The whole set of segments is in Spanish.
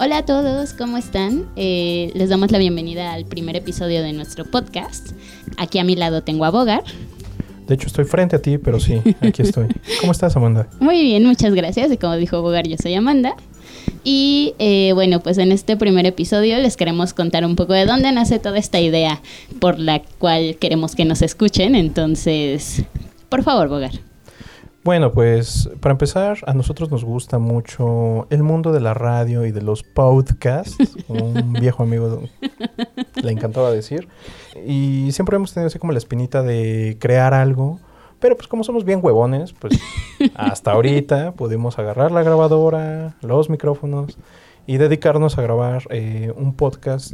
Hola a todos, ¿cómo están? Eh, les damos la bienvenida al primer episodio de nuestro podcast. Aquí a mi lado tengo a Bogar. De hecho, estoy frente a ti, pero sí, aquí estoy. ¿Cómo estás, Amanda? Muy bien, muchas gracias. Y como dijo Bogar, yo soy Amanda. Y eh, bueno, pues en este primer episodio les queremos contar un poco de dónde nace toda esta idea por la cual queremos que nos escuchen. Entonces, por favor, Bogar. Bueno, pues para empezar, a nosotros nos gusta mucho el mundo de la radio y de los podcasts. Un viejo amigo le encantaba decir. Y siempre hemos tenido así como la espinita de crear algo. Pero pues como somos bien huevones, pues hasta ahorita pudimos agarrar la grabadora, los micrófonos y dedicarnos a grabar eh, un podcast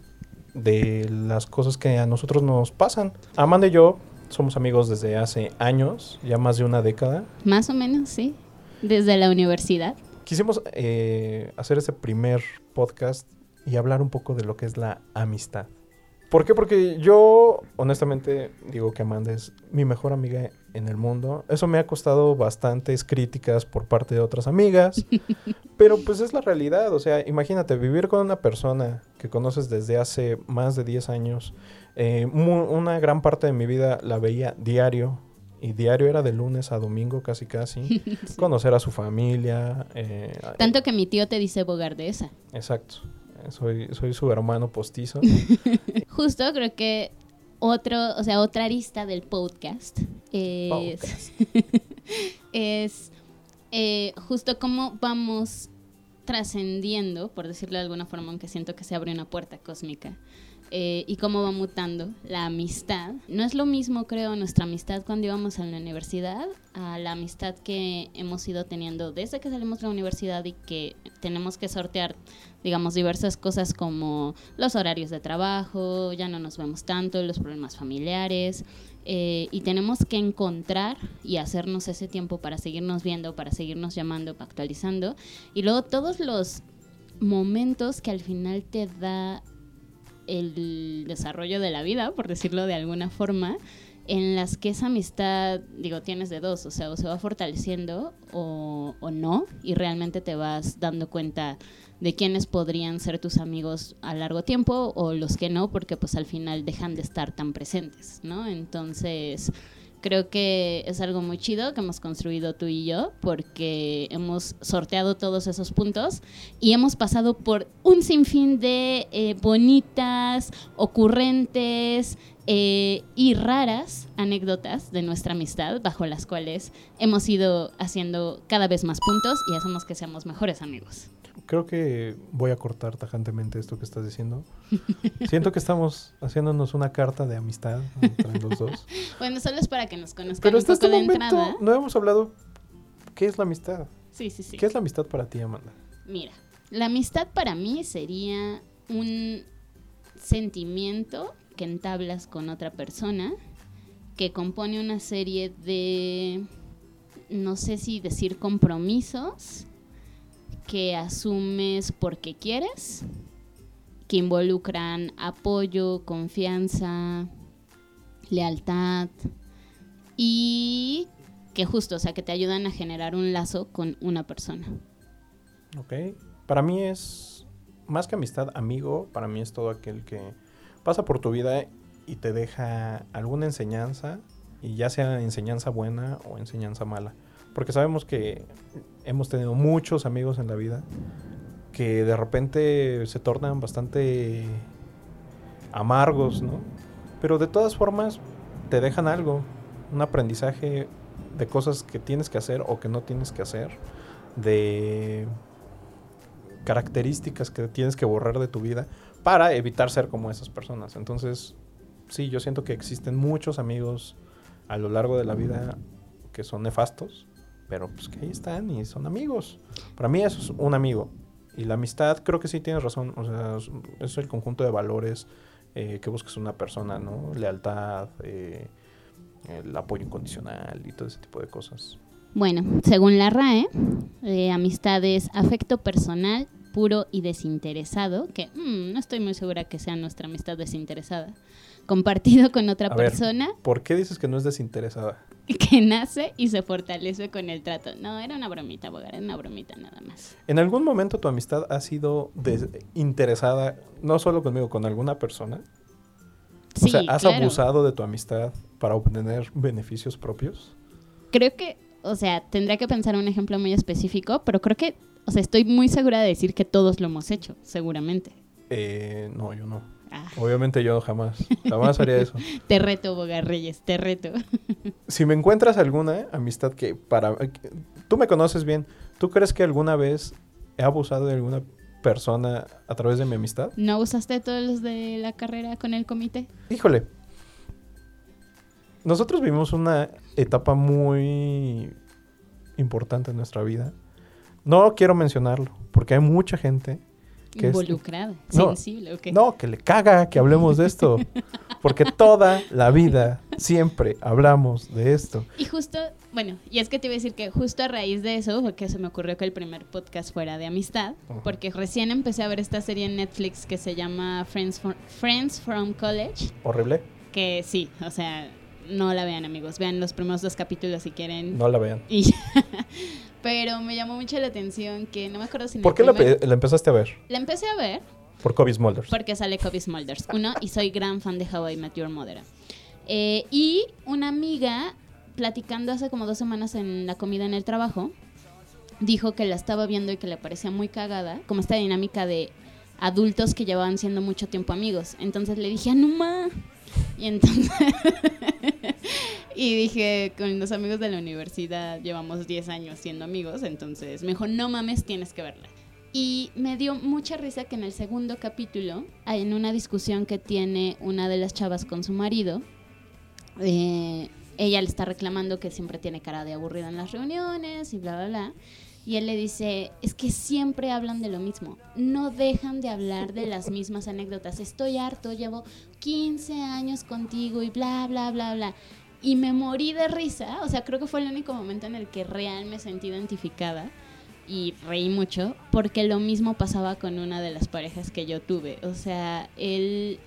de las cosas que a nosotros nos pasan. Amanda y yo somos amigos desde hace años, ya más de una década. Más o menos, sí. Desde la universidad. Quisimos eh, hacer este primer podcast y hablar un poco de lo que es la amistad. ¿Por qué? Porque yo, honestamente, digo que Amanda es mi mejor amiga en el mundo. Eso me ha costado bastantes críticas por parte de otras amigas, pero pues es la realidad. O sea, imagínate vivir con una persona que conoces desde hace más de 10 años eh, una gran parte de mi vida la veía diario. Y diario era de lunes a domingo casi casi. Conocer a su familia. Eh, Tanto que mi tío te dice bogardesa. Exacto. Soy, soy su hermano postizo. Justo creo que otro, o sea, otra arista del podcast es, es eh, justo cómo vamos trascendiendo, por decirlo de alguna forma, aunque siento que se abre una puerta cósmica, eh, y cómo va mutando la amistad. No es lo mismo, creo, nuestra amistad cuando íbamos a la universidad a la amistad que hemos ido teniendo desde que salimos de la universidad y que tenemos que sortear, digamos, diversas cosas como los horarios de trabajo, ya no nos vemos tanto, los problemas familiares. Eh, y tenemos que encontrar y hacernos ese tiempo para seguirnos viendo, para seguirnos llamando, para actualizando. Y luego todos los momentos que al final te da el desarrollo de la vida, por decirlo de alguna forma, en las que esa amistad, digo, tienes de dos, o sea, o se va fortaleciendo o, o, no, y realmente te vas dando cuenta de quiénes podrían ser tus amigos a largo tiempo o los que no, porque pues al final dejan de estar tan presentes, ¿no? Entonces, creo que es algo muy chido que hemos construido tú y yo porque hemos sorteado todos esos puntos y hemos pasado por un sinfín de eh, bonitas, ocurrentes eh, y raras anécdotas de nuestra amistad bajo las cuales hemos ido haciendo cada vez más puntos y hacemos que seamos mejores amigos creo que voy a cortar tajantemente esto que estás diciendo. Siento que estamos haciéndonos una carta de amistad entre los dos. bueno, solo es para que nos conozcan Pero hasta este momento no hemos hablado qué es la amistad. Sí, sí, sí. ¿Qué es la amistad para ti, Amanda? Mira, la amistad para mí sería un sentimiento que entablas con otra persona que compone una serie de no sé si decir compromisos que asumes porque quieres, que involucran apoyo, confianza, lealtad y que justo, o sea, que te ayudan a generar un lazo con una persona. Ok. Para mí es más que amistad, amigo, para mí es todo aquel que pasa por tu vida y te deja alguna enseñanza, y ya sea enseñanza buena o enseñanza mala. Porque sabemos que hemos tenido muchos amigos en la vida que de repente se tornan bastante amargos, ¿no? Pero de todas formas te dejan algo, un aprendizaje de cosas que tienes que hacer o que no tienes que hacer, de características que tienes que borrar de tu vida para evitar ser como esas personas. Entonces, sí, yo siento que existen muchos amigos a lo largo de la vida que son nefastos pero pues que ahí están y son amigos. Para mí eso es un amigo. Y la amistad, creo que sí tienes razón, o sea, es el conjunto de valores eh, que buscas una persona, ¿no? Lealtad, eh, el apoyo incondicional y todo ese tipo de cosas. Bueno, según la RAE, eh, amistad es afecto personal puro y desinteresado, que mm, no estoy muy segura que sea nuestra amistad desinteresada, compartido con otra persona. ¿Por qué dices que no es desinteresada? que nace y se fortalece con el trato. No, era una bromita, abogar, era una bromita nada más. ¿En algún momento tu amistad ha sido interesada, no solo conmigo, con alguna persona? Sí, o sea, ¿has claro. abusado de tu amistad para obtener beneficios propios? Creo que, o sea, tendría que pensar un ejemplo muy específico, pero creo que, o sea, estoy muy segura de decir que todos lo hemos hecho, seguramente. Eh, no, yo no. Ah, Obviamente yo jamás, jamás haría eso. te reto, Bogar Reyes, te reto. Si me encuentras alguna amistad que para... Tú me conoces bien, ¿tú crees que alguna vez he abusado de alguna persona a través de mi amistad? ¿No usaste todos los de la carrera con el comité? Híjole. Nosotros vivimos una etapa muy importante en nuestra vida. No quiero mencionarlo, porque hay mucha gente que es- Involucrada, No, sensible. No, que le caga que hablemos de esto. Porque toda la vida siempre hablamos de esto. Y justo, bueno, y es que te iba a decir que justo a raíz de eso fue que se me ocurrió que el primer podcast fuera de amistad, porque recién empecé a ver esta serie en Netflix que se llama Friends, for- Friends from College, Horrible. que sí, o sea, no la vean amigos, vean los primeros dos capítulos si quieren. No la vean. Y ya. Pero me llamó mucho la atención que no me acuerdo si ¿Por qué la, primer- la empezaste a ver? la empecé a ver Por Kobe Smulders. porque sale Kobe Smulders, uno, y soy gran fan de How I Met Your Mother. Eh, y una amiga, platicando hace como dos semanas en la comida en el trabajo, dijo que la estaba viendo y que le parecía muy cagada, como esta dinámica de adultos que llevaban siendo mucho tiempo amigos. Entonces le dije, ¡Anuma! Y entonces... y dije, con los amigos de la universidad llevamos 10 años siendo amigos, entonces me dijo, no mames, tienes que verla. Y me dio mucha risa que en el segundo capítulo, hay en una discusión que tiene una de las chavas con su marido, eh, ella le está reclamando que siempre tiene cara de aburrida en las reuniones y bla, bla, bla. Y él le dice, es que siempre hablan de lo mismo, no dejan de hablar de las mismas anécdotas, estoy harto, llevo 15 años contigo y bla, bla, bla, bla. Y me morí de risa, o sea, creo que fue el único momento en el que real me sentí identificada y reí mucho porque lo mismo pasaba con una de las parejas que yo tuve. O sea, él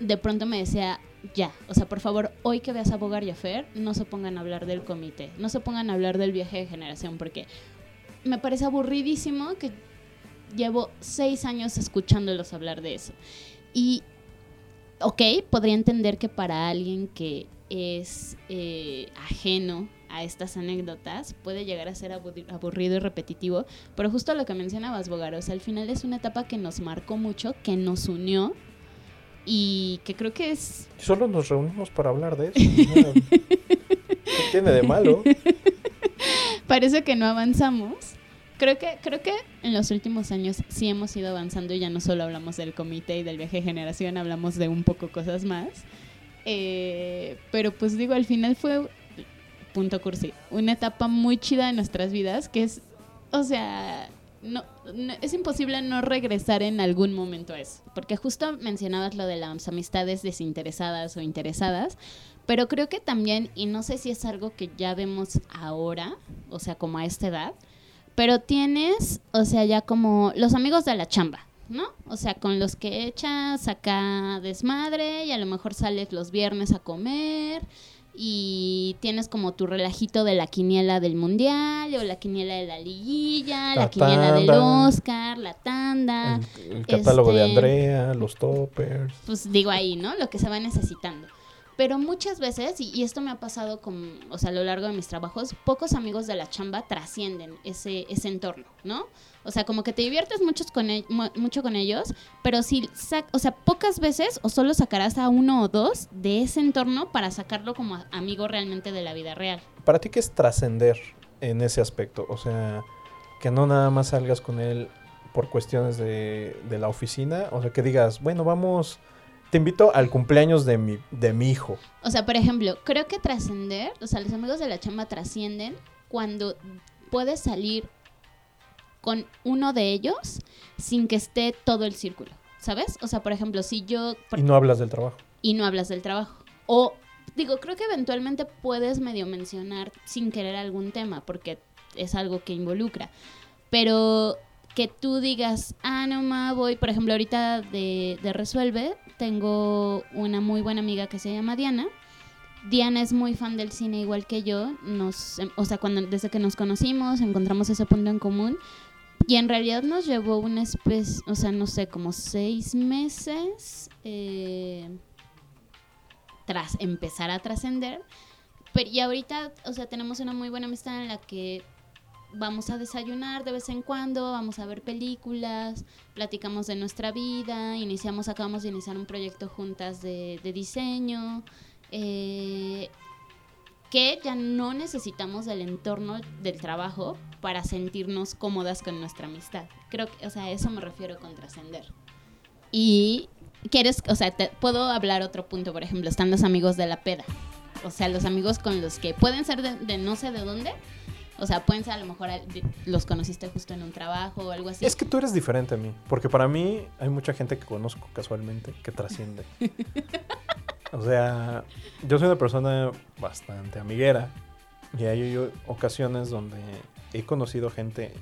de pronto me decía, ya, o sea, por favor, hoy que veas a Bogar y a Fer, no se pongan a hablar del comité, no se pongan a hablar del viaje de generación porque me parece aburridísimo que llevo seis años escuchándolos hablar de eso. Y, ok, podría entender que para alguien que es eh, ajeno a estas anécdotas puede llegar a ser aburri- aburrido y repetitivo, pero justo lo que mencionabas, Bogar, o sea, al final es una etapa que nos marcó mucho, que nos unió y que creo que es Solo nos reunimos para hablar de eso. ¿no? ¿Qué tiene de malo? parece que no avanzamos. Creo que, creo que en los últimos años sí hemos ido avanzando y ya no solo hablamos del comité y del viaje de generación, hablamos de un poco cosas más. Eh, pero pues digo, al final fue, punto cursi, una etapa muy chida de nuestras vidas que es, o sea, no, no- es imposible no regresar en algún momento a eso. Porque justo mencionabas lo de las amistades desinteresadas o interesadas, pero creo que también, y no sé si es algo que ya vemos ahora, o sea, como a esta edad, pero tienes, o sea, ya como los amigos de la chamba, ¿no? O sea, con los que echas acá desmadre y a lo mejor sales los viernes a comer y tienes como tu relajito de la quiniela del mundial o la quiniela de la liguilla, la, La quiniela del. Oscar, la tanda El, el catálogo de Este- Andrea, los toppers. pues digo ahí, ¿no? Lo que se va necesitando. Pero muchas veces, y, esto me ha pasado con, o sea, a lo largo de mis trabajos, pocos amigos de la chamba trascienden ese, ese entorno, ¿no? O sea, como que te diviertes muchos con e- mu- mucho con ellos, pero si, sac- o sea, pocas veces o solo sacarás a uno o dos de ese entorno para sacarlo como amigo realmente de la vida real. ¿Para ti qué es trascender en ese aspecto? O sea, que no nada más salgas con él por cuestiones de, de la oficina. O sea, que digas, bueno, vamos, te invito al cumpleaños de mi, de mi hijo. O sea, por ejemplo, creo que trascender, o sea, los amigos de la chamba trascienden cuando puedes salir con uno de ellos sin que esté todo el círculo, ¿sabes? O sea, por ejemplo, si yo por- Y no hablas del trabajo. y no hablas del trabajo. O digo, creo que eventualmente puedes medio mencionar sin querer algún tema, porque es algo que involucra. Pero que tú digas, ah, no, ma, voy, por ejemplo, ahorita de, de Resuelve, tengo una muy buena amiga que se llama Diana. Diana es muy fan del cine igual que yo, nos, em, o sea, cuando, desde que nos conocimos encontramos ese punto en común y en realidad nos llevó una especie, o sea, no sé, como seis meses eh, tras empezar a trascender. Y ahorita, o sea, tenemos una muy buena amistad en la que vamos a desayunar de vez en cuando, vamos a ver películas, platicamos de nuestra vida, iniciamos, acabamos de iniciar un proyecto juntas de, de diseño, eh, que ya no necesitamos del entorno del trabajo para sentirnos cómodas con nuestra amistad. Creo que, o sea, a eso me refiero con trascender. Y quieres, o sea, te, puedo hablar otro punto, por ejemplo, están los amigos de la peda. O sea, los amigos con los que pueden ser de, de no sé de dónde, o sea, pueden ser a lo mejor los conociste justo en un trabajo o algo así. Es que tú eres diferente a mí, porque para mí hay mucha gente que conozco casualmente que trasciende. o sea, yo soy una persona bastante amiguera y hay ocasiones donde he conocido gente.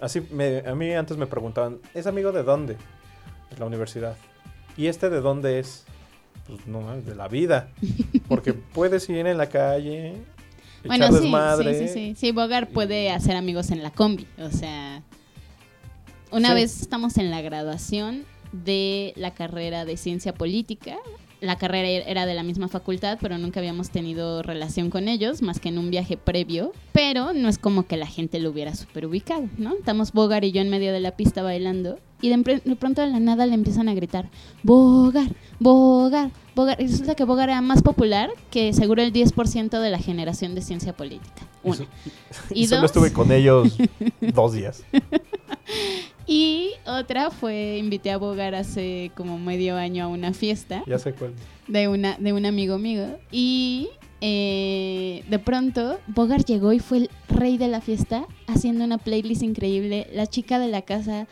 Así, me- a mí antes me preguntaban, ¿es amigo de dónde? De la universidad. ¿Y este de dónde es? Pues no, de la vida. Porque puedes ir en la calle, Bueno, sí, desmadre. sí, sí, sí. Sí, Bogar puede hacer amigos en la combi. O sea, una Sí. vez estamos en la graduación de la carrera de ciencia política. La carrera er- era de la misma facultad, pero nunca habíamos tenido relación con ellos, más que en un viaje previo. Pero no es como que la gente lo hubiera super ubicado, ¿no? Estamos Bogar y yo en medio de la pista bailando. Y de, pronto de la nada le empiezan a gritar, Bogar, Bogar, Bogar. Y resulta que Bogar era más popular que seguro el 10% de la generación de ciencia política. Y Una. Y Y solo dos. estuve con ellos dos días. Y otra fue, invité a Bogar hace como medio año a una fiesta Ya sé cuál. de, una, de un amigo mío. Y eh, de pronto Bogar llegó y fue el rey de la fiesta haciendo una playlist increíble. La chica de la casa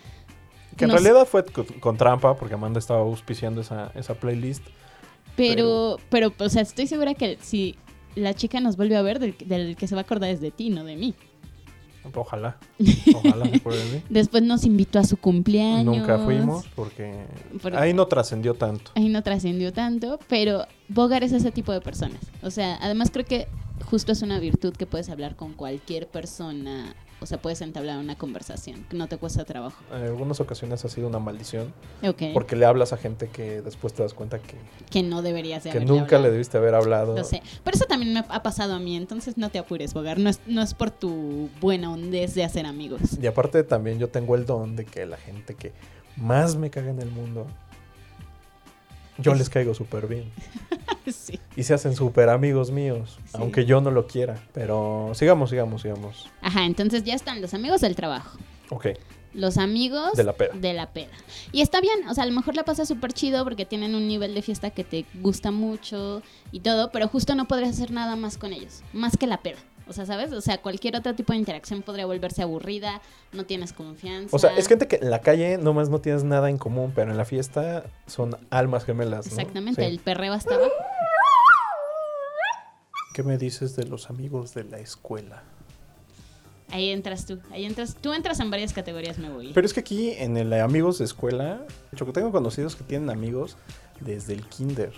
Que en realidad fue con, con trampa, porque Amanda estaba auspiciando esa, esa playlist. Pero, pero, o sea, estoy segura que si la chica nos vuelve a ver, del, del que se va a acordar es de ti, no de mí. Ojalá. Ojalá acuerde de mí. Después nos invitó a su cumpleaños. Nunca fuimos porque Porque- ahí no trascendió tanto. Ahí no trascendió tanto, pero Bogar es ese tipo de personas. O sea, además creo que justo es una virtud que puedes hablar con cualquier persona. O sea, puedes entablar una conversación, que no te cuesta trabajo. En algunas ocasiones ha sido una maldición Ok. porque le hablas a gente que después te das cuenta que, que no deberías de que nunca le debiste haber hablado. Lo sé. Pero eso también me ha pasado a mí, entonces no te apures, Bogar. No es, no es por tu buena hondez de hacer amigos. Y aparte también yo tengo el don de que la gente que más me caga en el mundo, yo les caigo súper bien. sí. Y se hacen súper amigos míos, Sí. aunque yo no lo quiera. Pero sigamos, sigamos, sigamos. Ajá, entonces ya están los amigos del trabajo. Ok, Los amigos de la pera. de la peda. Y está bien, o sea, a lo mejor la pasa súper chido porque tienen un nivel de fiesta que te gusta mucho y todo, pero justo no podrías hacer nada más con ellos, más que la peda. O sea, ¿sabes? O sea, cualquier otro tipo de interacción podría volverse aburrida, no tienes confianza. O sea, es gente que en la calle nomás no tienes nada en común, pero en la fiesta son almas gemelas. ¿no? Exactamente, Sí. el perreo hasta abajo. ¿Qué me dices de los amigos de la escuela? Ahí entras tú, ahí entras. Tú entras en varias categorías, me voy. Pero es que aquí en el amigos de escuela, yo que tengo conocidos que tienen amigos desde el kinder.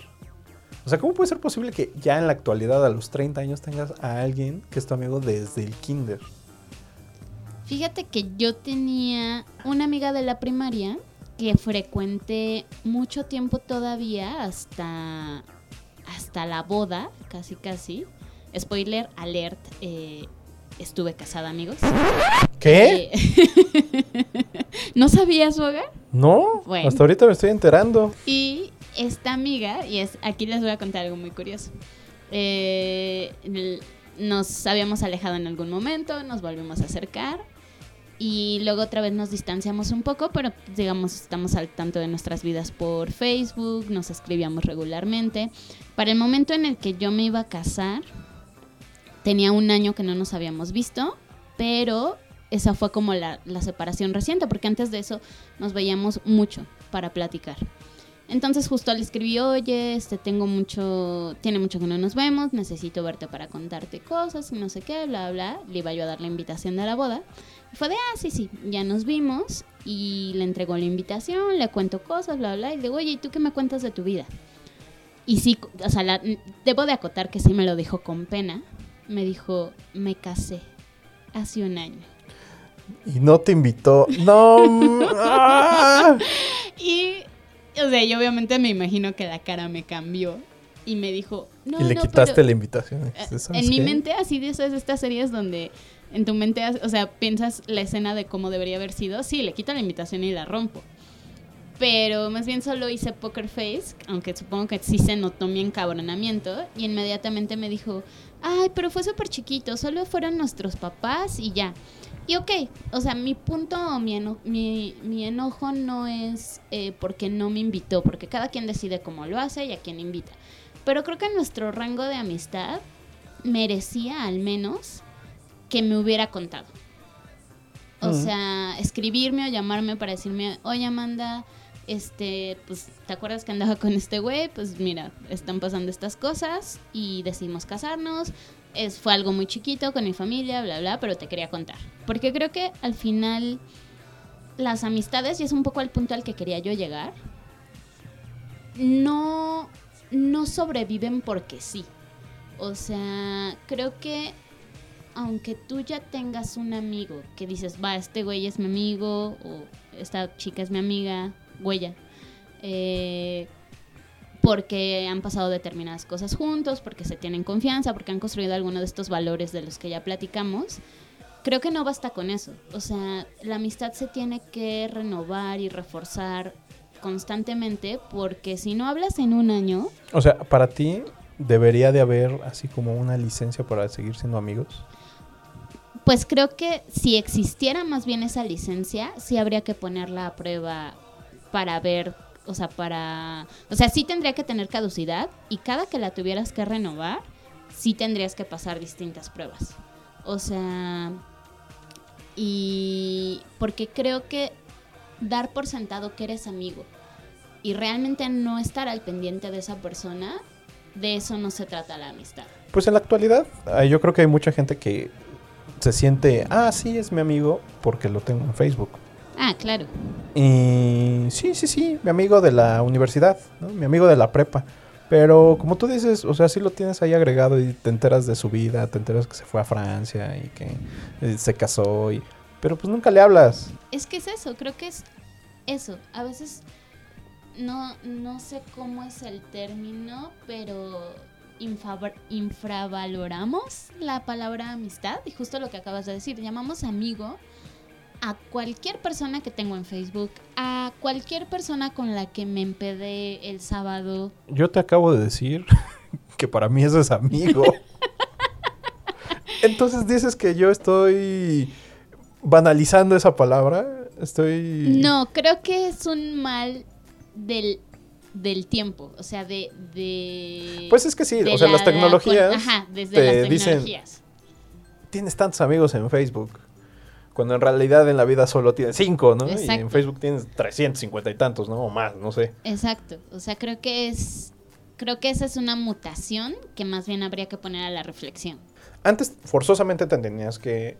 O sea, ¿cómo puede ser posible que ya en la actualidad, a los 30 años, tengas a alguien que es tu amigo desde el kinder? Fíjate que yo tenía una amiga de la primaria que frecuenté mucho tiempo todavía hasta, hasta la boda, casi casi. Spoiler alert, eh, estuve casada, amigos. ¿Qué? Eh, ¿No sabías, Boga? No, Bueno. hasta ahorita me estoy enterando. Y esta amiga, y es aquí les voy a contar algo muy curioso. Eh, nos habíamos alejado en algún momento, nos volvimos a acercar y luego otra vez nos distanciamos un poco, pero digamos estamos al tanto de nuestras vidas por Facebook, nos escribíamos regularmente. Para el momento en el que yo me iba a casar, tenía un año que no nos habíamos visto, pero esa fue como la, la separación reciente, porque antes de eso nos veíamos mucho para platicar. Entonces justo le escribí, oye, este tengo mucho, tiene mucho que no nos vemos, necesito verte para contarte cosas y no sé qué, bla, bla. Le iba yo a dar la invitación de la boda. Y fue de, ah, sí, sí, ya nos vimos y le entregó la invitación, le cuento cosas, bla, bla. Y le digo, oye, ¿y tú qué me cuentas de tu vida? y sí, o sea, la- debo de acotar que sí me lo dijo con pena. Me dijo, me casé hace un año. Y no te invitó. No. ah. Y, o sea, yo obviamente me imagino que la cara me cambió. Y me dijo, no, y le no, quitaste pero- la invitación. Eh, "¿Sabes En mi mente, así de esas estas series donde en tu mente, o sea, piensas la escena de cómo debería haber sido. Sí, le quito la invitación y la rompo. Pero más bien solo hice poker face, aunque supongo que sí se notó mi encabronamiento. Y inmediatamente me dijo, ay, pero fue súper chiquito, solo fueron nuestros papás y ya. Y ok, o sea, mi punto o mi, eno- mi, mi enojo no es eh, porque no me invitó, porque cada quien decide cómo lo hace y a quién invita. Pero creo que nuestro rango de amistad merecía al menos que me hubiera contado. O sea, escribirme o llamarme para decirme, oye Amanda, este, pues, ¿te acuerdas que andaba con este güey? Pues mira, están pasando estas cosas y decidimos casarnos. Es, fue algo muy chiquito con mi familia, bla, bla, pero te quería contar. Porque creo que al final las amistades, y es un poco el punto al que quería yo llegar, no, no sobreviven porque sí. O sea, creo que aunque tú ya tengas un amigo que dices, va, este güey es mi amigo, o esta chica es mi amiga, huella, eh, porque han pasado determinadas cosas juntos, porque se tienen confianza, porque han construido alguno de estos valores de los que ya platicamos, creo que no basta con eso. O sea, la amistad se tiene que renovar y reforzar constantemente, porque si no hablas en un año, O sea, para ti debería de haber así como una licencia para seguir siendo amigos. Pues creo que si existiera más bien esa licencia, sí habría que ponerla a prueba para ver, o sea, para... O sea, sí tendría que tener caducidad y cada que la tuvieras que renovar, sí tendrías que pasar distintas pruebas. O sea, y porque creo que dar por sentado que eres amigo y realmente no estar al pendiente de esa persona, de eso no se trata la amistad. Pues en la actualidad, ah, yo creo que hay mucha gente que se siente, ah, sí, es mi amigo porque lo tengo en Facebook. Ah, claro. Y sí, sí, sí, mi amigo de la universidad, ¿no? mi amigo de la prepa. Pero como tú dices, o sea, sí lo tienes ahí agregado y te enteras de su vida, te enteras que se fue a Francia y que eh, se casó, y... pero pues nunca le hablas. Es que es eso, creo que es eso. A veces no, no sé cómo es el término, pero infravaloramos la palabra amistad y justo lo que acabas de decir, llamamos amigo a cualquier persona que tengo en Facebook, a cualquier persona con la que me empedé el sábado. Yo te acabo de decir que para mí eso es amigo. Entonces dices que yo estoy banalizando esa palabra. Estoy... No, creo que es un mal del, del tiempo, o sea, de... de Pues es que sí, o sea, la- las tecnologías con- ajá, desde te las dicen- tecnologías. tienes tantos amigos en Facebook. Cuando en realidad en la vida solo tienes cinco, ¿no? Y en. Facebook tienes 350 y tantos, ¿no? O más, no sé. Exacto, o sea, creo que es creo que esa es una mutación que más bien habría que poner a la reflexión. Antes forzosamente te tenías que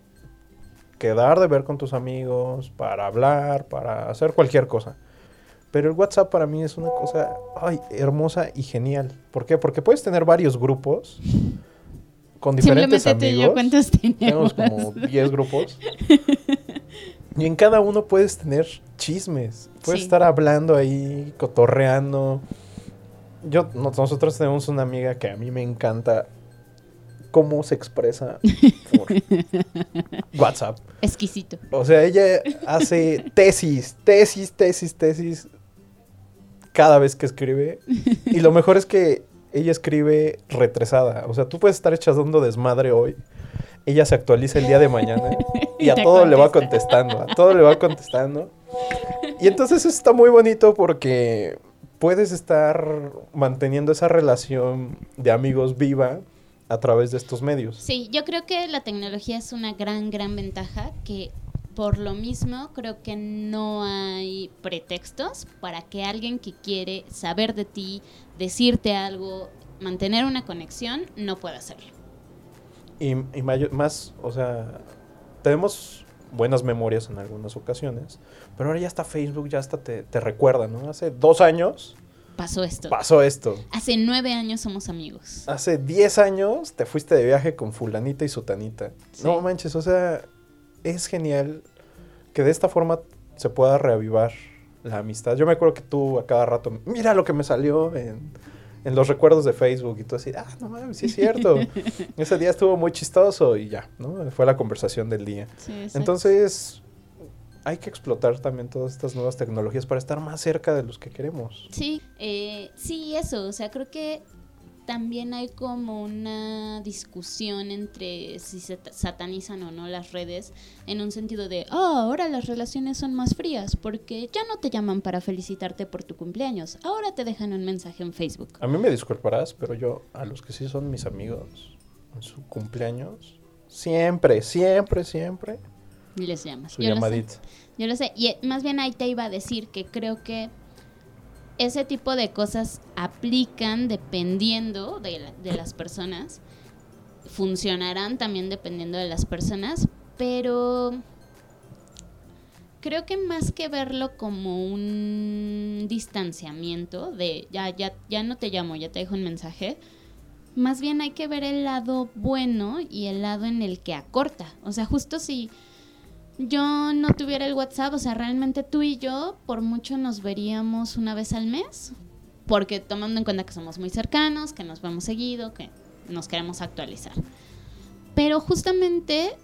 quedar de ver con tus amigos para hablar, para hacer cualquier cosa. Pero el WhatsApp para mí es una cosa ay, hermosa y genial. ¿Por qué? Porque puedes tener varios grupos con diferentes Simplemente tú y yo amigos. cuántos tenemos. Tenemos como 10 grupos. Y en cada uno puedes tener chismes. Puedes Sí. estar hablando ahí, cotorreando. Yo, nos- nosotros tenemos una amiga que a mí me encanta cómo se expresa por WhatsApp. Exquisito. O sea, ella hace tesis, tesis, tesis, tesis cada vez que escribe. Y lo mejor es que ella escribe retrasada. O sea, tú puedes estar echando desmadre hoy. Ella se actualiza el día de mañana y Y a todo le va contesta. contestando. A todo le va contestando. Y entonces eso está muy bonito porque puedes estar manteniendo esa relación de amigos viva a través de estos medios. Sí, yo creo que la tecnología es una gran, gran ventaja que por lo mismo creo que no hay pretextos para que alguien que quiere saber de ti, decirte algo, mantener una conexión, no pueda hacerlo. Y, más, o sea, tenemos buenas memorias en algunas ocasiones, pero ahora ya está Facebook, ya hasta te, te recuerda, ¿no? Hace dos años pasó esto. Pasó esto. Hace nueve años somos amigos. Hace diez años te fuiste de viaje con fulanita y sutanita. No manches, o sea, es genial que de esta forma se pueda reavivar la amistad. Yo me acuerdo que tú a cada rato, mira lo que me salió en, los recuerdos de Facebook y tú así, ah, no mames, sí es cierto. Ese día estuvo muy chistoso y ya, ¿no? Fue la conversación del día. Entonces, hay que explotar también todas estas nuevas tecnologías para estar más cerca de los que queremos. Sí, eh, sí, eso, o sea, creo que también hay como una discusión entre si se satanizan o no las redes en un sentido de, oh, ahora las relaciones son más frías porque ya no te llaman para felicitarte por tu cumpleaños, ahora te dejan un mensaje en Facebook. A mí me disculparás, pero yo a los que sí son mis amigos en su cumpleaños, siempre, siempre, siempre les llamas. Su yo Lo sé. Yo lo sé. Y eh, más bien ahí te iba a decir que creo que ese tipo de cosas aplican dependiendo de, las personas. Funcionarán también dependiendo de las personas. Pero creo que más que verlo como un distanciamiento de ya, ya, ya no te llamo, ya te dejo un mensaje, más bien hay que ver el lado bueno y el lado en el que acorta. O sea, justo si yo no tuviera el WhatsApp, o sea, realmente tú y yo por mucho nos veríamos una vez al mes, porque tomando en cuenta que somos muy cercanos, que nos vemos seguido, que nos queremos actualizar. Pero justamente,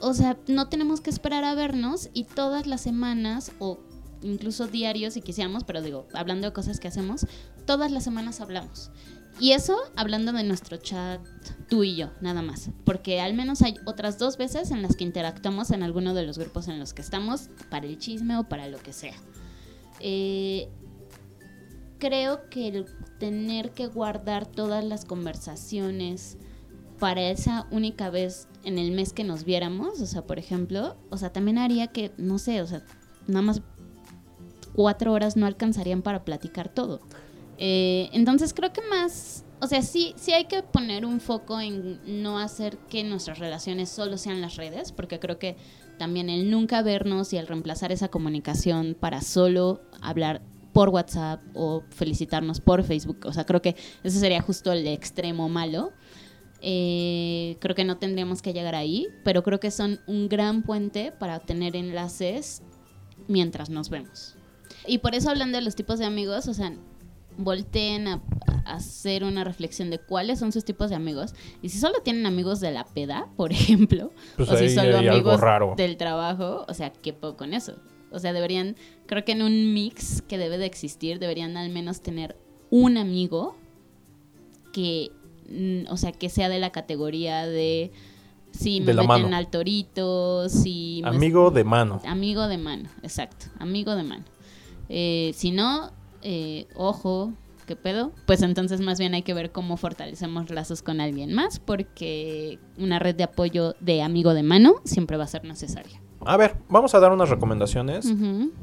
o sea, no tenemos que esperar a vernos y todas las semanas o incluso diarios si quisiéramos, pero digo, hablando de cosas que hacemos, todas las semanas hablamos. Y eso hablando de nuestro chat tú y yo, nada más. Porque al menos hay otras dos veces en las que interactuamos en alguno de los grupos en los que estamos para el chisme o para lo que sea. Eh, creo que el tener que guardar todas las conversaciones para esa única vez en el mes que nos viéramos, o sea, por ejemplo, o sea, también haría que, no sé, o sea, nada más cuatro horas no alcanzarían para platicar todo. Eh, entonces creo que más, o sea, sí, sí hay que poner un foco en no hacer que nuestras relaciones solo sean las redes, porque creo que también el nunca vernos y el reemplazar esa comunicación para solo hablar por WhatsApp o felicitarnos por Facebook, o sea, creo que ese sería justo el extremo malo. Eh, creo que no tendríamos que llegar ahí, pero creo que son un gran puente para tener enlaces mientras nos vemos. Y por eso hablando de los tipos de amigos, o sea, volteen a, hacer una reflexión de cuáles son sus tipos de amigos. Y si solo tienen amigos de la peda, por ejemplo, pues o si solo amigos del trabajo, o sea, ¿qué puedo con eso? O sea, deberían, creo que en un mix que debe de existir, deberían al menos tener un amigo que, mm, o sea, que sea de la categoría de si me meten al torito, si... Amigo de mano. Amigo de mano, exacto, amigo de mano. Eh, si no, eh, ojo, ¿qué pedo? Pues entonces más bien hay que ver cómo fortalecemos lazos con alguien más, porque una red de apoyo de amigo de mano siempre va a ser necesaria. A ver, vamos a dar unas recomendaciones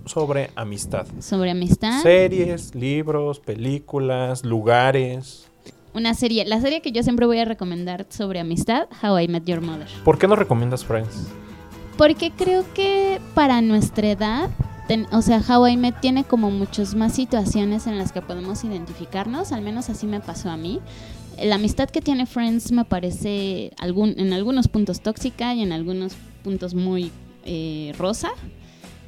sobre amistad. Sobre amistad. Series, libros, películas, lugares. Una serie, la serie que yo siempre voy a recomendar sobre amistad, How I Met Your Mother. ¿Por qué no recomiendas Friends? Porque creo que para nuestra edad o sea, How I Met tiene como muchas más situaciones en las que podemos identificarnos, al menos así me pasó a mí. La amistad que tiene Friends me parece algún, en algunos puntos tóxica y en algunos puntos muy eh, rosa.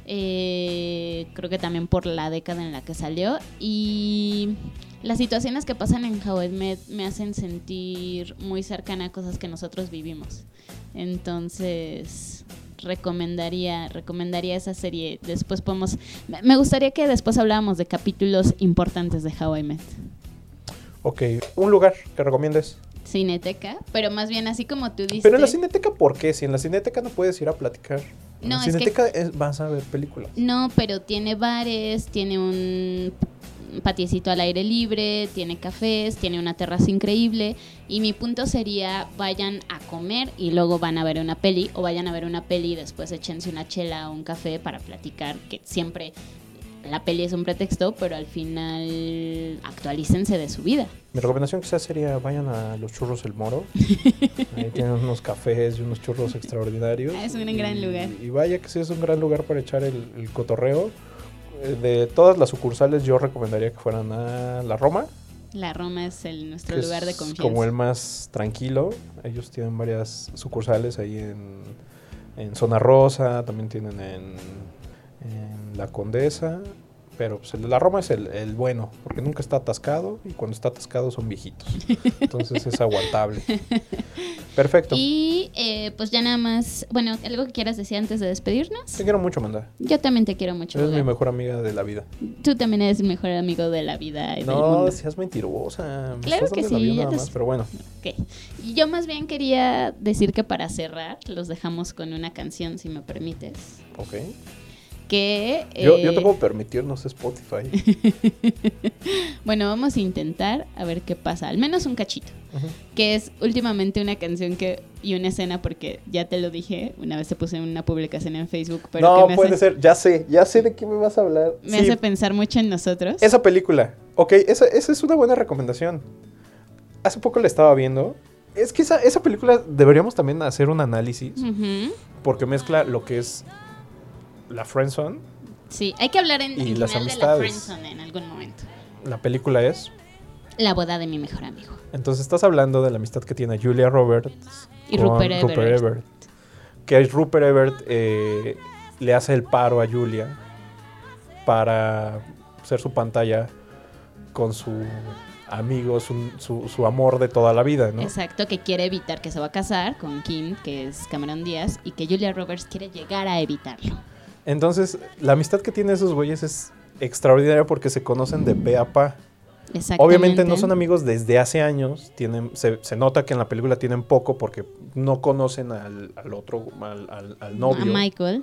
Eh, creo que también por la década en la que salió. Y las situaciones que pasan en How I Met me hacen sentir muy cercana a cosas que nosotros vivimos. Entonces, recomendaría, recomendaría esa serie. Después podemos... Me gustaría que después habláramos de capítulos importantes de How I Met. Ok, un lugar que recomiendes. Cineteca, pero más bien así como tú dices. Pero en la Cineteca, ¿por qué? Si en la Cineteca no puedes ir a platicar. En la Cineteca vas a ver películas. No, pero tiene bares, tiene un patiecito al aire libre, tiene cafés, tiene una terraza increíble. Y mi punto sería, vayan a comer y luego van a ver una peli, o vayan a ver una peli y después échense una chela o un café para platicar, que siempre la peli es un pretexto, pero al final actualícense de su vida. Mi recomendación quizás sería vayan a los churros El Moro. Ahí tienen unos cafés y unos churros extraordinarios. es un gran lugar. Y vaya que sí es un gran lugar para echar el, el cotorreo de todas las sucursales yo recomendaría que fueran a la Roma. La Roma es el, nuestro que lugar de es confianza. como el más tranquilo. Ellos tienen varias sucursales ahí en, en Zona Rosa, también tienen en, en La Condesa. Pero pues, el de la Roma es el, el bueno, porque nunca está atascado y cuando está atascado son viejitos. Entonces es aguantable. Perfecto. Y eh, pues ya nada más, bueno, algo que quieras decir antes de despedirnos. Te quiero mucho, Manda. Yo también te quiero mucho. Eres mi mejor amiga de la vida. Tú también eres mi mejor amigo de la vida y del No, mundo. seas mentirosa. Me Claro estás que sí, ya te más, pero bueno. Ok. Y yo más bien quería decir que para cerrar, los dejamos con una canción, si me permites. Ok. Que. Yo, yo eh, te puedo permitir, no sé, Spotify. Bueno, vamos a intentar a ver qué pasa. Al menos un cachito. Que es últimamente una canción que. Y una escena, porque ya te lo dije, una vez te puse una publicación en Facebook. Pero no, que me puede hace, ser. Ya sé, ya sé de qué me vas a hablar. me Sí, hace pensar mucho en nosotros. esa película. Ok, esa, esa es una buena recomendación. Hace poco la estaba viendo. Es que esa, esa película deberíamos también hacer un análisis. Porque mezcla lo que es la friendzone. Sí, hay que hablar en, Y en las general de la amistades. friendzone en algún momento. La película es. La boda de mi mejor amigo. Entonces estás hablando de la amistad que tiene Julia Roberts Y con Rupert Everett. Everett. Que Rupert Everett eh, le hace el paro a Julia para ser su pantalla con su amigo, su, su- su amor de toda la vida, ¿no? Exacto, que quiere evitar que se va a casar con Kim, que es Cameron Díaz, y que Julia Roberts quiere llegar a evitarlo. Entonces, la amistad que tienen esos güeyes es extraordinaria porque se conocen de pe a pa. Exactamente. Obviamente no son amigos desde hace años, tienen, se, se nota que en la película tienen poco porque no conocen al, al otro, al, al- al novio. A Michael.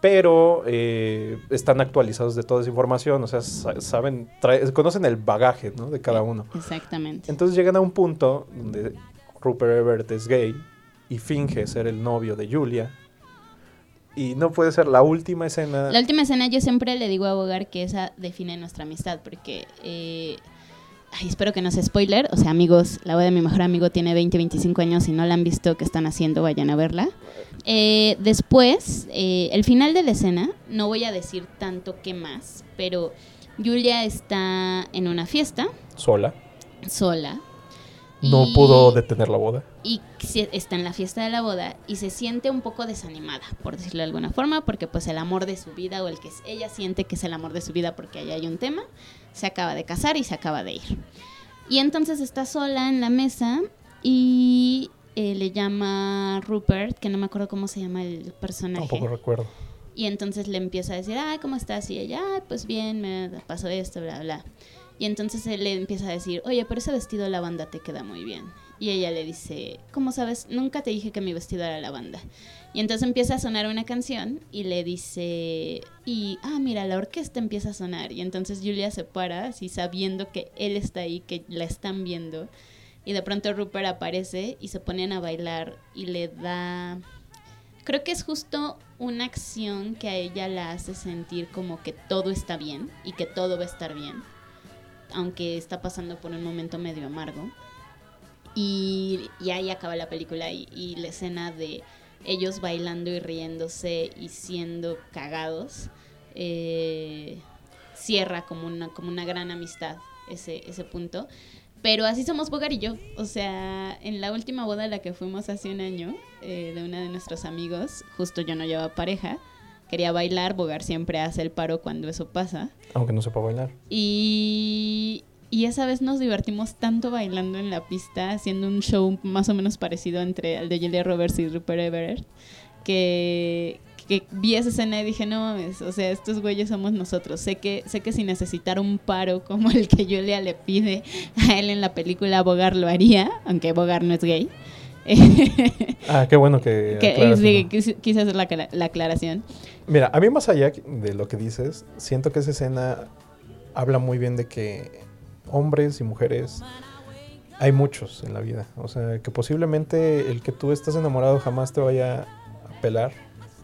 pero eh, están actualizados de toda esa información, o sea, sa- saben, trae- conocen el bagaje ¿no? de cada uno. Exactamente. Entonces llegan a un punto donde Rupert Everett es gay y finge ser el novio de Julia. Y no puede ser la última escena. La última escena yo siempre le digo a Bogar que esa define nuestra amistad, porque... eh, ay, espero que no sea spoiler. O sea, amigos, la boda de mi mejor amigo tiene 20, 25 años. Si no la han visto, ¿qué están haciendo? Vayan a verla. Eh, después, eh, el final de la escena, no voy a decir tanto que más, pero Julia está en una fiesta, sola. sola. No y- pudo detener la boda. Y está en la fiesta de la boda y se siente un poco desanimada, por decirlo de alguna forma, porque pues el amor de su vida o el que ella siente que es el amor de su vida porque ahí hay un tema, se acaba de casar y se acaba de ir. Y entonces está sola en la mesa y eh, le llama Rupert, que no me acuerdo cómo se llama el personaje. Tampoco recuerdo. Y entonces le empieza a decir, ay, ¿cómo estás? Y ella, ay, pues bien, me pasó esto, bla, bla. Y entonces él le empieza a decir, oye, pero ese vestido de lavanda te queda muy bien. Y ella le dice, ¿cómo sabes? Nunca te dije que mi vestido era lavanda. Y entonces empieza a sonar una canción y le dice, y, ah, mira, la orquesta empieza a sonar. Y entonces Julia se para, así sabiendo que él está ahí, que la están viendo. Y de pronto Rupert aparece y se ponen a bailar y le da creo que es justo una acción que a ella la hace sentir como que todo está bien y que todo va a estar bien, aunque está pasando por un momento medio amargo. Y, y ahí acaba la película y, y la escena de ellos bailando y riéndose y siendo cagados eh, cierra como una, como una gran amistad ese, ese punto. Pero así somos Bogar y yo. O sea, en la última boda a la que fuimos hace un año, eh, de una de nuestros amigos, justo yo no llevaba pareja, quería bailar, Bogar siempre hace el paro cuando eso pasa. Aunque no sepa bailar. Y, y esa vez nos divertimos tanto bailando en la pista, haciendo un show más o menos parecido entre el de Julia Roberts y Rupert Everett, que, que vi esa escena y dije, no mames, o sea, estos güeyes somos nosotros. Sé que, sé que si necesitara un paro como el que Julia le pide a él en la película, Bogar lo haría, aunque Bogar no es gay. Ah, qué bueno que. sí, quise, quise hacer la, la aclaración. Mira, a mí más allá de lo que dices, siento que esa escena habla muy bien de que hombres y mujeres hay muchos en la vida. O sea, que posiblemente el que tú estés enamorado jamás te vaya a pelar.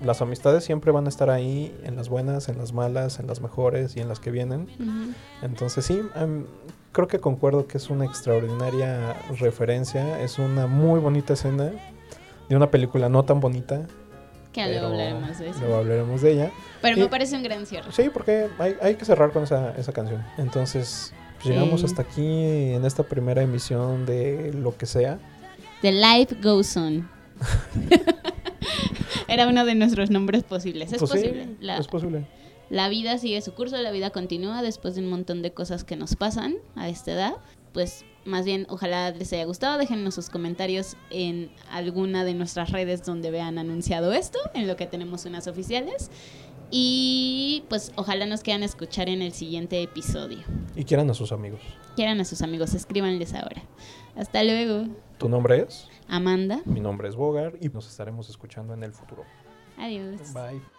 Las amistades siempre van a estar ahí, en las buenas, en las malas, en las mejores y en las que vienen. Ujú. Entonces sí, em, creo que concuerdo que es una extraordinaria referencia. Es una muy bonita escena de una película no tan bonita. Que luego hablaremos de eso. Luego hablaremos de ella. Pero me parece un gran cierre. Sí, porque hay, hay que cerrar con esa, esa canción. Entonces, pues llegamos hasta aquí en esta primera emisión de lo que sea. The Life Goes On. Era uno de nuestros nombres posibles. Es Pues sí, posible. La, es posible. la vida sigue su curso, la vida continúa después de un montón de cosas que nos pasan a esta edad. Pues más bien, ojalá les haya gustado. Déjenos sus comentarios en alguna de nuestras redes donde vean anunciado esto, en lo que tenemos unas oficiales. Y pues ojalá nos quieran escuchar en el siguiente episodio. Y quieran a sus amigos. Quieran a sus amigos, escríbanles ahora. Hasta luego. ¿Tu nombre es? Amanda. Mi nombre es Bogar y nos estaremos escuchando en el futuro. Adiós. Bye.